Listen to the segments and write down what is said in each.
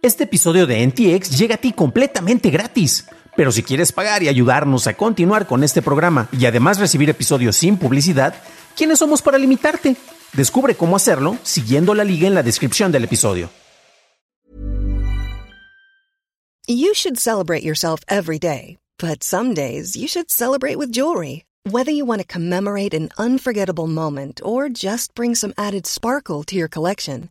Este episodio de NTX llega a ti completamente gratis. Pero si quieres pagar y ayudarnos a continuar con este programa y además recibir episodios sin publicidad, ¿quiénes somos para limitarte? Descubre cómo hacerlo siguiendo la liga en la descripción del episodio. You should celebrate yourself every day, but some days you should celebrate with jewelry. Whether you want to commemorate an unforgettable moment or just bring some added sparkle to your collection,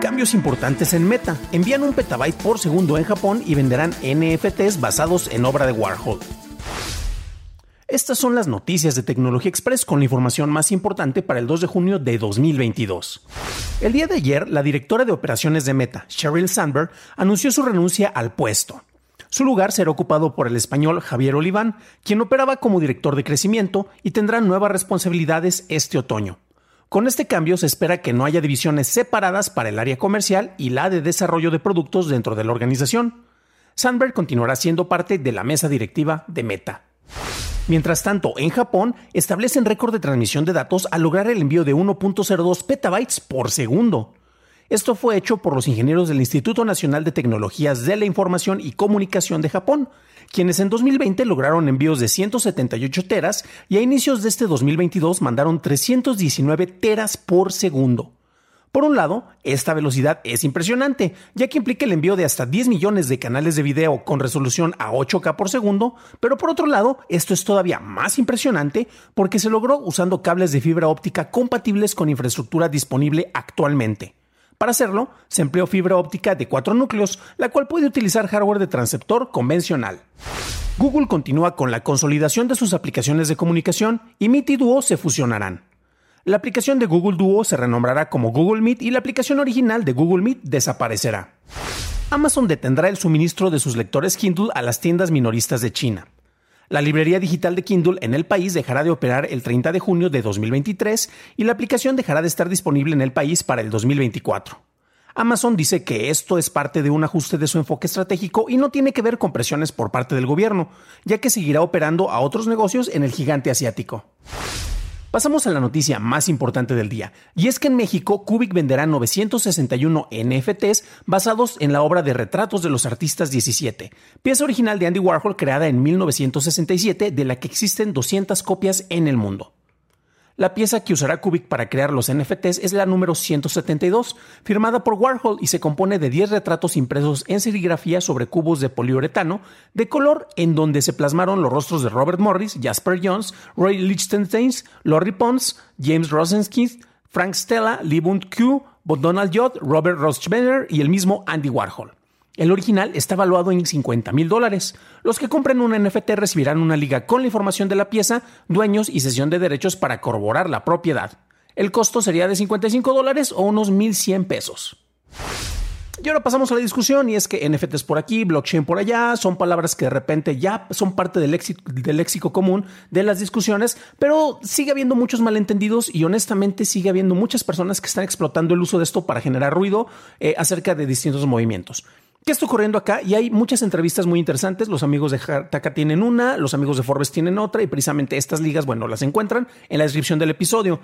Cambios importantes en Meta. Envían un petabyte por segundo en Japón y venderán NFTs basados en obra de Warhol. Estas son las noticias de Tecnología Express con la información más importante para el 2 de junio de 2022. El día de ayer, la directora de operaciones de Meta, Sheryl Sandberg, anunció su renuncia al puesto. Su lugar será ocupado por el español Javier Oliván, quien operaba como director de crecimiento y tendrá nuevas responsabilidades este otoño. Con este cambio se espera que no haya divisiones separadas para el área comercial y la de desarrollo de productos dentro de la organización. Sandberg continuará siendo parte de la mesa directiva de Meta. Mientras tanto, en Japón establecen récord de transmisión de datos al lograr el envío de 1.02 petabytes por segundo. Esto fue hecho por los ingenieros del Instituto Nacional de Tecnologías de la Información y Comunicación de Japón, quienes en 2020 lograron envíos de 178 teras y a inicios de este 2022 mandaron 319 teras por segundo. Por un lado, esta velocidad es impresionante, ya que implica el envío de hasta 10 millones de canales de video con resolución a 8K por segundo, pero por otro lado, esto es todavía más impresionante porque se logró usando cables de fibra óptica compatibles con infraestructura disponible actualmente. Para hacerlo, se empleó fibra óptica de cuatro núcleos, la cual puede utilizar hardware de transceptor convencional. Google continúa con la consolidación de sus aplicaciones de comunicación y Meet y Duo se fusionarán. La aplicación de Google Duo se renombrará como Google Meet y la aplicación original de Google Meet desaparecerá. Amazon detendrá el suministro de sus lectores Kindle a las tiendas minoristas de China. La librería digital de Kindle en el país dejará de operar el 30 de junio de 2023 y la aplicación dejará de estar disponible en el país para el 2024. Amazon dice que esto es parte de un ajuste de su enfoque estratégico y no tiene que ver con presiones por parte del gobierno, ya que seguirá operando a otros negocios en el gigante asiático. Pasamos a la noticia más importante del día, y es que en México Cubic venderá 961 NFTs basados en la obra de retratos de los artistas 17, pieza original de Andy Warhol creada en 1967 de la que existen 200 copias en el mundo. La pieza que usará Cubic para crear los NFTs es la número 172, firmada por Warhol y se compone de 10 retratos impresos en serigrafía sobre cubos de poliuretano de color en donde se plasmaron los rostros de Robert Morris, Jasper Jones, Roy Lichtenstein, Laurie Pons, James Rosenskith, Frank Stella, Lee Bund Q, Donald Judd, Robert Rothschbenner y el mismo Andy Warhol. El original está valuado en 50 mil dólares. Los que compren un NFT recibirán una liga con la información de la pieza, dueños y sesión de derechos para corroborar la propiedad. El costo sería de 55 dólares o unos 1.100 pesos. Y ahora pasamos a la discusión y es que NFTs por aquí, blockchain por allá, son palabras que de repente ya son parte del léxico, común de las discusiones, pero sigue habiendo muchos malentendidos y honestamente sigue habiendo muchas personas que están explotando el uso de esto para generar ruido eh, acerca de distintos movimientos. ¿Qué está ocurriendo acá? Y hay muchas entrevistas muy interesantes. Los amigos de Taka tienen una, los amigos de Forbes tienen otra, y precisamente estas ligas, bueno, las encuentran en la descripción del episodio.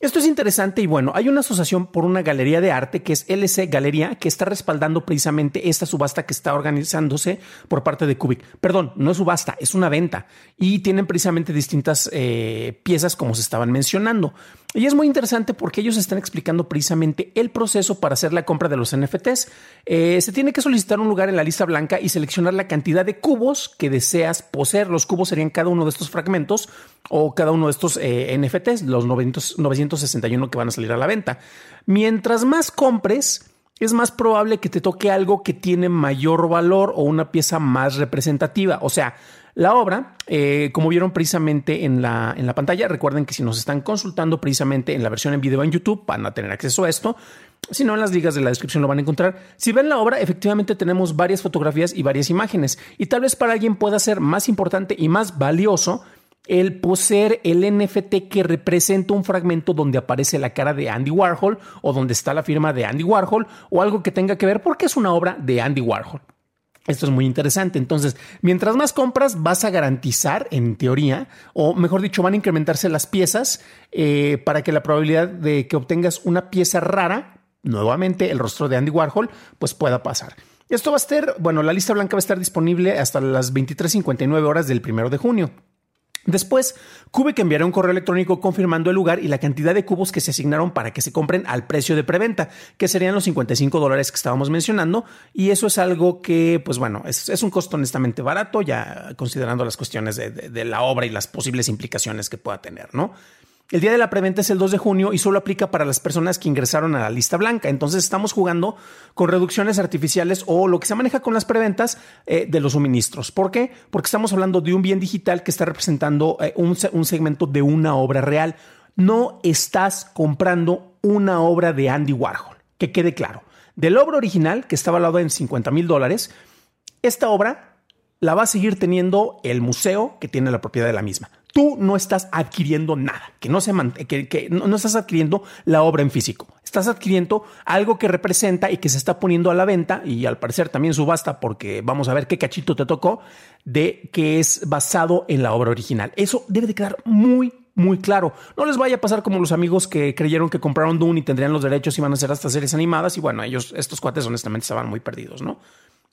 Esto es interesante y bueno, hay una asociación por una galería de arte que es LC Galería que está respaldando precisamente esta subasta que está organizándose por parte de Cubic. Perdón, no es subasta, es una venta y tienen precisamente distintas eh, piezas como se estaban mencionando. Y es muy interesante porque ellos están explicando precisamente el proceso para hacer la compra de los NFTs. Eh, se tiene que solicitar un lugar en la lista blanca y seleccionar la cantidad de cubos que deseas poseer. Los cubos serían cada uno de estos fragmentos o cada uno de estos eh, NFTs, los 961 que van a salir a la venta. Mientras más compres, es más probable que te toque algo que tiene mayor valor o una pieza más representativa. O sea, la obra, eh, como vieron precisamente en la, en la pantalla, recuerden que si nos están consultando precisamente en la versión en video en YouTube van a tener acceso a esto. Si no, en las ligas de la descripción lo van a encontrar. Si ven la obra, efectivamente tenemos varias fotografías y varias imágenes. Y tal vez para alguien pueda ser más importante y más valioso el poseer el NFT que representa un fragmento donde aparece la cara de Andy Warhol o donde está la firma de Andy Warhol o algo que tenga que ver porque es una obra de Andy Warhol. Esto es muy interesante. Entonces, mientras más compras, vas a garantizar, en teoría, o mejor dicho, van a incrementarse las piezas eh, para que la probabilidad de que obtengas una pieza rara, nuevamente el rostro de Andy Warhol, pues pueda pasar. Esto va a estar, bueno, la lista blanca va a estar disponible hasta las 23.59 horas del primero de junio. Después, Cubic enviará un correo electrónico confirmando el lugar y la cantidad de cubos que se asignaron para que se compren al precio de preventa, que serían los 55 dólares que estábamos mencionando. Y eso es algo que, pues bueno, es, un costo honestamente barato, ya considerando las cuestiones de, la obra y las posibles implicaciones que pueda tener, ¿no? El día de la preventa es el 2 de junio y solo aplica para las personas que ingresaron a la lista blanca. Entonces estamos jugando con reducciones artificiales o lo que se maneja con las preventas eh, de los suministros. ¿Por qué? Porque estamos hablando de un bien digital que está representando eh, un, un segmento de una obra real. No estás comprando una obra de Andy Warhol, que quede claro. De la obra original, que está valorada en 50 mil dólares, esta obra la va a seguir teniendo el museo que tiene la propiedad de la misma tú no estás adquiriendo nada, que no, se que, no, estás adquiriendo la obra en físico. Estás adquiriendo algo que representa y que se está poniendo a la venta y al parecer también subasta porque vamos a ver qué cachito te tocó de que es basado en la obra original. Eso debe de quedar muy, muy claro. No les vaya a pasar como los amigos que creyeron que compraron Dune y tendrían los derechos y van a hacer hasta series animadas y bueno, ellos, estos cuates honestamente estaban muy perdidos, ¿no?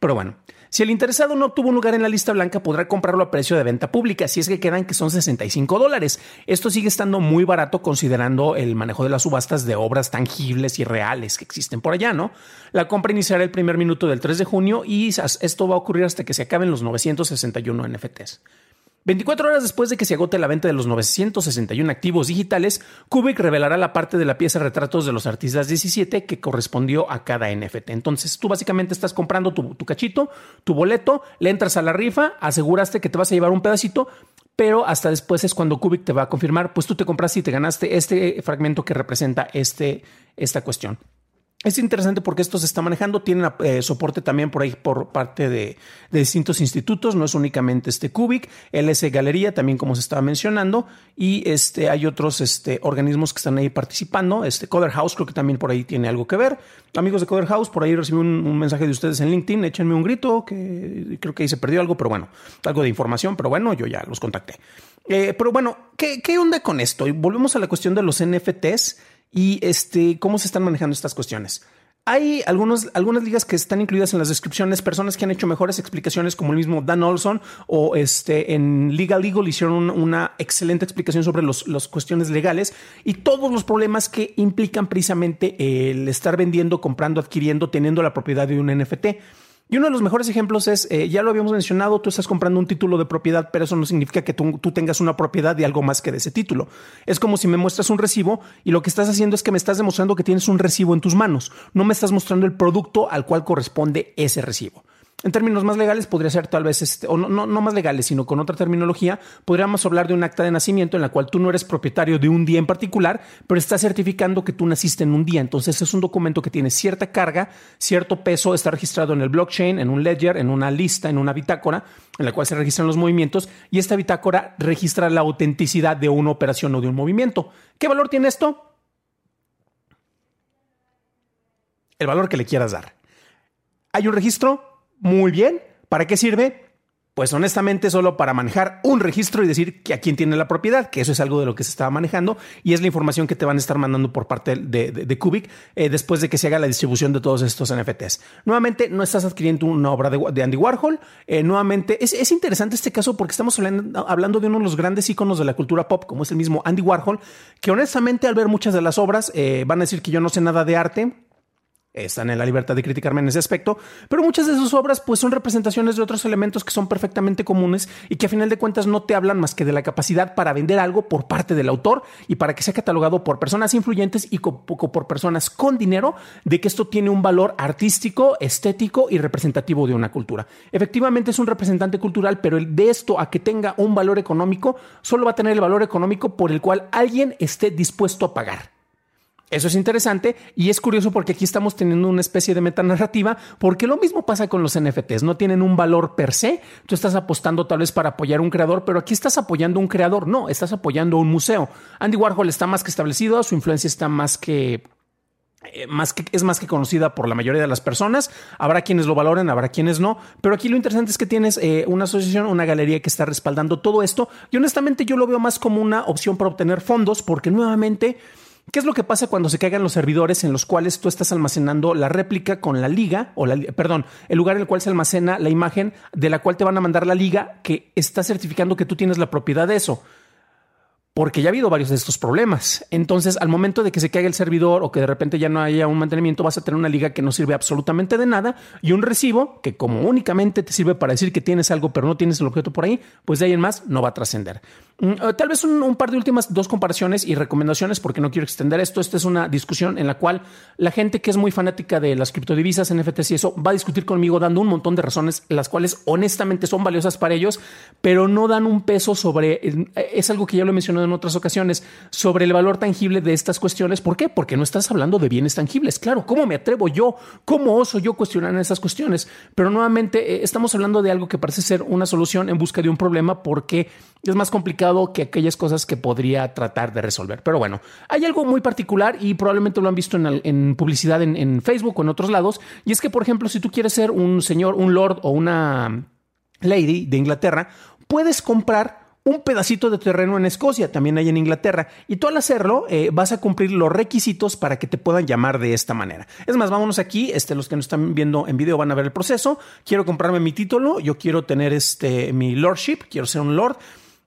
Pero bueno, si el interesado no obtuvo un lugar en la lista blanca, podrá comprarlo a precio de venta pública, si es que quedan que son 65 dólares. Esto sigue estando muy barato considerando el manejo de las subastas de obras tangibles y reales que existen por allá, ¿no? La compra iniciará el primer minuto del 3 de junio y esto va a ocurrir hasta que se acaben los 961 NFTs. 24 horas después de que se agote la venta de los 961 activos digitales, Kubik revelará la parte de la pieza retratos de los artistas 17 que correspondió a cada NFT. Entonces tú básicamente estás comprando tu, cachito, tu boleto, le entras a la rifa, aseguraste que te vas a llevar un pedacito, pero hasta después es cuando Kubik te va a confirmar, pues tú te compraste y te ganaste este fragmento que representa este, esta cuestión. Es interesante porque esto se está manejando, tiene eh, soporte también por ahí por parte de, distintos institutos, no es únicamente este Cubic, LS Galería también como se estaba mencionando y este, hay otros este, organismos que están ahí participando, este Coder House creo que también por ahí tiene algo que ver. Amigos de Coder House, por ahí recibí un, mensaje de ustedes en LinkedIn, échenme un grito, que creo que ahí se perdió algo, pero bueno, algo de información, pero bueno, yo ya los contacté. Eh, pero bueno, ¿qué, ¿qué onda con esto? Volvemos a la cuestión de los NFTs y este, cómo se están manejando estas cuestiones. Hay algunos, algunas ligas que están incluidas en las descripciones, personas que han hecho mejores explicaciones, como el mismo Dan Olson, o este, en Legal Legal hicieron una excelente explicación sobre las cuestiones legales y todos los problemas que implican precisamente el estar vendiendo, comprando, adquiriendo, teniendo la propiedad de un NFT. Y uno de los mejores ejemplos es, eh, ya lo habíamos mencionado, tú estás comprando un título de propiedad, pero eso no significa que tú, tengas una propiedad de algo más que de ese título. Es como si me muestras un recibo y lo que estás haciendo es que me estás demostrando que tienes un recibo en tus manos, no me estás mostrando el producto al cual corresponde ese recibo. En términos más legales, podría ser tal vez, este, o no, no, más legales, sino con otra terminología, podríamos hablar de un acta de nacimiento en la cual tú no eres propietario de un día en particular, pero estás certificando que tú naciste en un día. Entonces es un documento que tiene cierta carga, cierto peso, está registrado en el blockchain, en un ledger, en una lista, en una bitácora, en la cual se registran los movimientos, y esta bitácora registra la autenticidad de una operación o de un movimiento. ¿Qué valor tiene esto? El valor que le quieras dar. Hay un registro, muy bien. ¿Para qué sirve? Pues honestamente solo para manejar un registro y decir que a quién tiene la propiedad, que eso es algo de lo que se estaba manejando y es la información que te van a estar mandando por parte de, de, Cubic eh, después de que se haga la distribución de todos estos NFTs. Nuevamente, no estás adquiriendo una obra de, Andy Warhol. Eh, nuevamente, es, interesante este caso porque estamos hablando, hablando, de uno de los grandes iconos de la cultura pop, como es el mismo Andy Warhol, que honestamente al ver muchas de las obras eh, van a decir que yo no sé nada de arte están en la libertad de criticarme en ese aspecto, pero muchas de sus obras pues son representaciones de otros elementos que son perfectamente comunes y que a final de cuentas no te hablan más que de la capacidad para vender algo por parte del autor y para que sea catalogado por personas influyentes y por personas con dinero de que esto tiene un valor artístico, estético y representativo de una cultura. Efectivamente es un representante cultural, pero de esto a que tenga un valor económico, solo va a tener el valor económico por el cual alguien esté dispuesto a pagar. Eso es interesante y es curioso porque aquí estamos teniendo una especie de metanarrativa, porque lo mismo pasa con los NFTs, no tienen un valor per se, tú estás apostando tal vez para apoyar un creador, pero aquí estás apoyando un creador, no, estás apoyando un museo. Andy Warhol está más que establecido, su influencia está más que eh, más que, es más que conocida por la mayoría de las personas. Habrá quienes lo valoren, habrá quienes no. Pero aquí lo interesante es que tienes eh, una asociación, una galería que está respaldando todo esto. Y honestamente yo lo veo más como una opción para obtener fondos, porque nuevamente ¿Qué es lo que pasa cuando se caigan los servidores en los cuales tú estás almacenando la réplica con la liga, o la, perdón, el lugar en el cual se almacena la imagen de la cual te van a mandar la liga que está certificando que tú tienes la propiedad de eso? Porque ya ha habido varios de estos problemas. Entonces, al momento de que se caiga el servidor o que de repente ya no haya un mantenimiento, vas a tener una liga que no sirve absolutamente de nada y un recibo que como únicamente te sirve para decir que tienes algo pero no tienes el objeto por ahí, pues de ahí en más no va a trascender. Mm, eh, tal vez un, par de últimas dos comparaciones y recomendaciones porque no quiero extender esto. Esta es una discusión en la cual la gente que es muy fanática de las criptodivisas, NFTs y eso, va a discutir conmigo dando un montón de razones, las cuales honestamente son valiosas para ellos, pero no dan un peso sobre, eh, es algo que ya lo he mencionado en otras ocasiones sobre el valor tangible de estas cuestiones. ¿Por qué? Porque no estás hablando de bienes tangibles. Claro, ¿cómo me atrevo yo? ¿Cómo oso yo cuestionar esas cuestiones? Pero nuevamente eh, estamos hablando de algo que parece ser una solución en busca de un problema porque es más complicado que aquellas cosas que podría tratar de resolver. Pero bueno, hay algo muy particular y probablemente lo han visto en, publicidad en, en Facebook o en otros lados. Y es que, por ejemplo, si tú quieres ser un señor, un lord o una lady de Inglaterra, puedes comprar un pedacito de terreno en Escocia, también hay en Inglaterra, y tú al hacerlo eh, vas a cumplir los requisitos para que te puedan llamar de esta manera. Es más, vámonos aquí, este, los que nos están viendo en video van a ver el proceso. Quiero comprarme mi título, yo quiero tener este, mi lordship, quiero ser un lord.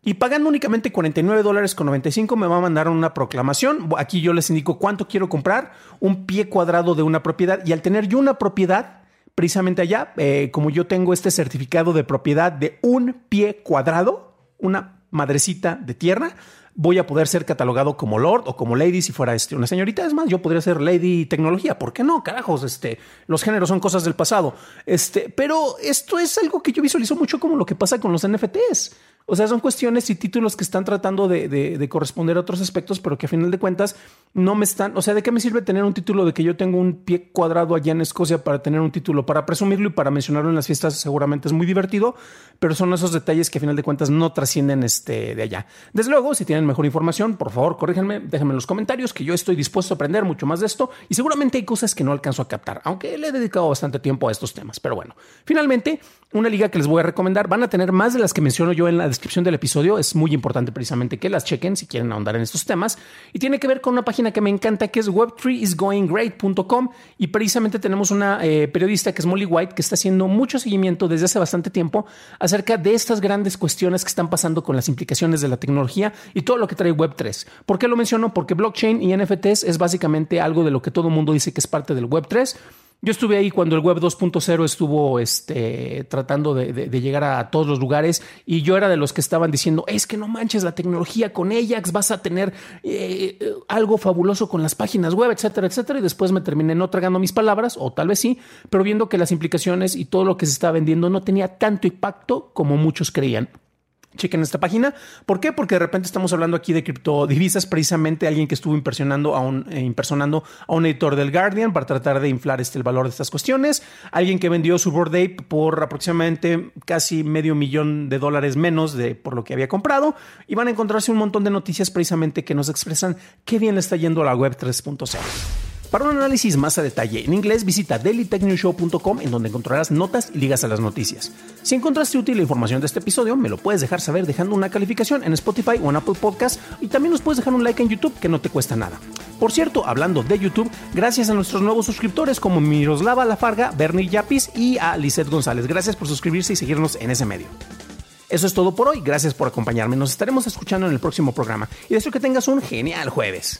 Y pagando únicamente 49 dólares con 95 me va a mandar una proclamación. Aquí yo les indico cuánto quiero comprar, un pie cuadrado de una propiedad. Y al tener yo una propiedad, precisamente allá, eh, como yo tengo este certificado de propiedad de un pie cuadrado, una madrecita de tierra, voy a poder ser catalogado como Lord o como Lady si fuera este, una señorita. Es más, yo podría ser Lady Tecnología. ¿Por qué no? Carajos, este, los géneros son cosas del pasado. Este, pero esto es algo que yo visualizo mucho como lo que pasa con los NFTs. O sea, son cuestiones y títulos que están tratando de, corresponder a otros aspectos, pero que a final de cuentas no me están. O sea, ¿de qué me sirve tener un título de que yo tengo un pie cuadrado allá en Escocia para tener un título, para presumirlo y para mencionarlo en las fiestas? Seguramente es muy divertido, pero son esos detalles que a final de cuentas no trascienden este, de allá. Desde luego, si tienen mejor información, por favor, corríjanme, déjenme en los comentarios que yo estoy dispuesto a aprender mucho más de esto y seguramente hay cosas que no alcanzo a captar, aunque le he dedicado bastante tiempo a estos temas. Pero bueno, finalmente, una liga que les voy a recomendar van a tener más de las que menciono yo en la descripción del episodio. Es muy importante precisamente que las chequen si quieren ahondar en estos temas. Y tiene que ver con una página que me encanta que es web3isgoinggreat.com. Y precisamente tenemos una eh, periodista que es Molly White que está haciendo mucho seguimiento desde hace bastante tiempo acerca de estas grandes cuestiones que están pasando con las implicaciones de la tecnología y todo lo que trae Web3. ¿Por qué lo menciono? Porque blockchain y NFTs es básicamente algo de lo que todo mundo dice que es parte del Web3 yo estuve ahí cuando el web 2.0 estuvo este, tratando de, llegar a todos los lugares y yo era de los que estaban diciendo, es que no manches la tecnología con Ajax, vas a tener eh, algo fabuloso con las páginas web, etcétera, etcétera. Y después me terminé no tragando mis palabras, o tal vez sí, pero viendo que las implicaciones y todo lo que se estaba vendiendo no tenía tanto impacto como muchos creían. Chequen esta página. ¿Por qué? Porque de repente estamos hablando aquí de criptodivisas, precisamente alguien que estuvo impersonando a un, eh, impersonando a un editor del Guardian para tratar de inflar este, el valor de estas cuestiones. Alguien que vendió su Bored Ape por aproximadamente casi medio millón de dólares menos de por lo que había comprado. Y van a encontrarse un montón de noticias precisamente que nos expresan qué bien le está yendo a la web 3.0. Para un análisis más a detalle en inglés, visita dailytechnewshow.com en donde encontrarás notas y ligas a las noticias. Si encontraste útil la información de este episodio, me lo puedes dejar saber dejando una calificación en Spotify o en Apple Podcast y también nos puedes dejar un like en YouTube que no te cuesta nada. Por cierto, hablando de YouTube, gracias a nuestros nuevos suscriptores como Miroslava Lafarga, Bernie Yapis y a Lizeth González. Gracias por suscribirse y seguirnos en ese medio. Eso es todo por hoy, gracias por acompañarme, nos estaremos escuchando en el próximo programa y deseo que tengas un genial jueves.